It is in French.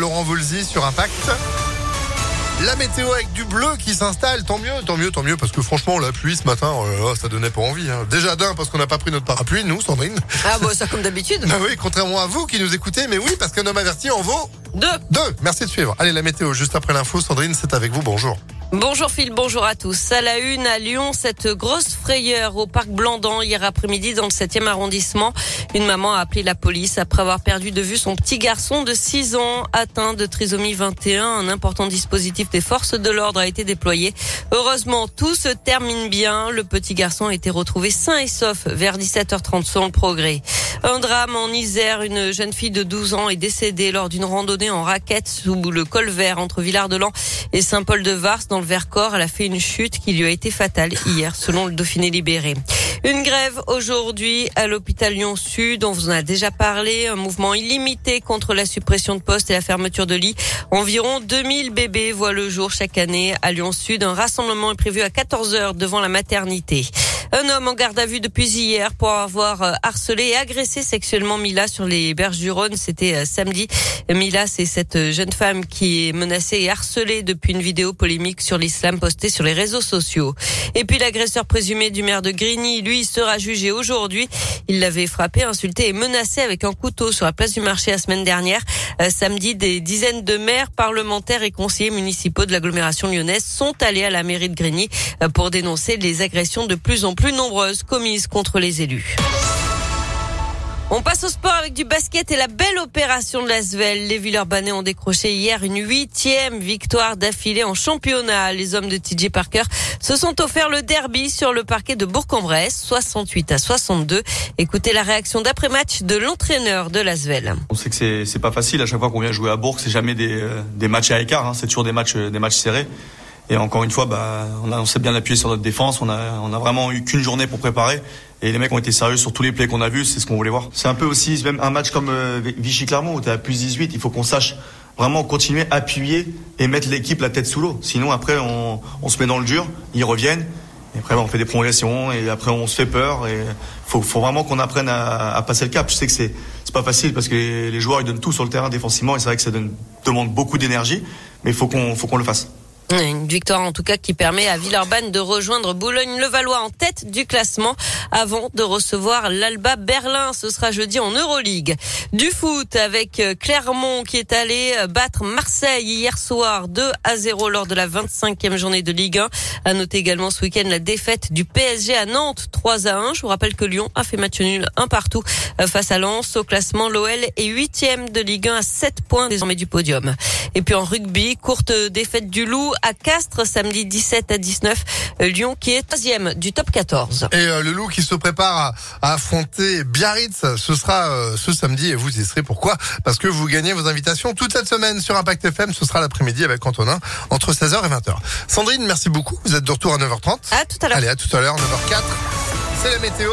Laurent Volzy sur Impact. La météo avec du bleu qui s'installe, tant mieux, tant mieux, tant mieux, parce que franchement, la pluie ce matin, oh ça donnait pas envie. Hein. Déjà d'un, parce qu'on n'a pas pris notre parapluie, nous, Sandrine. Ah bon, ça comme d'habitude. bah oui, contrairement à vous qui nous écoutez, mais oui, parce qu'un homme averti en vaut deux. Deux. Merci de suivre. Allez, la météo, juste après l'info, Sandrine, c'est avec vous. Bonjour. Bonjour Phil, bonjour à tous. À la une à Lyon, cette grosse frayeur au parc Blandan hier après-midi dans le 7e arrondissement. Une maman a appelé la police après avoir perdu de vue son petit garçon de 6 ans atteint de trisomie 21. Un important dispositif des forces de l'ordre a été déployé. Heureusement, tout se termine bien. Le petit garçon a été retrouvé sain et sauf vers 17h30 selon le progrès. Un drame en Isère. Une jeune fille de 12 ans est décédée lors d'une randonnée en raquette sous le col vert entre Villard-de-Lans et Saint-Paul-de-Vars dans le Vercors. Elle a fait une chute qui lui a été fatale hier, selon le Dauphiné libéré. Une grève aujourd'hui à l'hôpital Lyon-Sud. On vous en a déjà parlé. Un mouvement illimité contre la suppression de postes et la fermeture de lits. Environ 2000 bébés voient le jour chaque année à Lyon-Sud. Un rassemblement est prévu à 14 heures devant la maternité. Un homme en garde à vue depuis hier pour avoir euh, harcelé et agressé sexuellement Mila sur les berges du Rhône. C'était euh, samedi. Mila, c'est cette euh, jeune femme qui est menacée et harcelée depuis une vidéo polémique sur l'islam postée sur les réseaux sociaux. Et puis l'agresseur présumé du maire de Grigny, lui, sera jugé aujourd'hui. Il l'avait frappé, insulté et menacé avec un couteau sur la place du marché la semaine dernière. samedi, des dizaines de maires, parlementaires et conseillers municipaux de l'agglomération lyonnaise sont allés à la mairie de Grigny pour dénoncer les agressions de plus en plus plus nombreuses commises contre les élus. On passe au sport avec du basket et la belle opération de l'Asvel. Les Villeurbanais ont décroché hier une huitième victoire d'affilée en championnat. Les hommes de TJ Parker se sont offerts le derby sur le parquet de Bourg-en-Bresse, 68 à 62. Écoutez la réaction d'après-match de l'entraîneur de l'Asvel. On sait que c'est pas facile à chaque fois qu'on vient jouer à Bourg, c'est jamais des, euh, matchs à écart, hein. c'est toujours des matchs, des matchs serrés. Et encore une fois, bah, on, on s'est bien appuyé sur notre défense. On a, vraiment eu qu'une journée pour préparer. Et les mecs ont été sérieux sur tous les plays qu'on a vus. C'est ce qu'on voulait voir. C'est un peu aussi même un match comme euh, Vichy-Clermont où tu à plus 18. Il faut qu'on sache vraiment continuer, appuyer et mettre l'équipe la tête sous l'eau. Sinon, après, on, se met dans le dur. Ils reviennent. Et après, on fait des prolongations et après, on se fait peur. Et faut, vraiment qu'on apprenne à, à, passer le cap. Je sais que c'est, pas facile parce que les, joueurs ils donnent tout sur le terrain défensivement et c'est vrai que ça demande beaucoup d'énergie. Mais il faut qu'on le fasse. Une victoire en tout cas qui permet à Villeurbanne de rejoindre Boulogne-le-Valois en tête du classement avant de recevoir l'Alba Berlin. Ce sera jeudi en Euroleague. Du foot avec euh, Clermont qui est allé euh, battre Marseille hier soir 2 à 0 lors de la 25e journée de Ligue 1. À noter également ce week-end la défaite du PSG à Nantes 3 à 1. Je vous rappelle que Lyon a fait match nul un partout euh, face à Lens. Au classement, l'OL est huitième de Ligue 1 à 7 points désormais du podium. Et puis en rugby, courte défaite du Loup à Castres samedi 17 à 19. Lyon qui est troisième du top 14. Et euh, le Loup qui se prépare à, affronter Biarritz, ce sera euh, ce samedi et vous y serez. Pourquoi? Parce que vous gagnez vos invitations toute cette semaine sur Impact FM. Ce sera l'après-midi avec Antonin entre 16h et 20h. Sandrine, merci beaucoup. Vous êtes de retour à 9h30. À tout à l'heure. Allez, à tout à l'heure, 9h04. C'est la météo.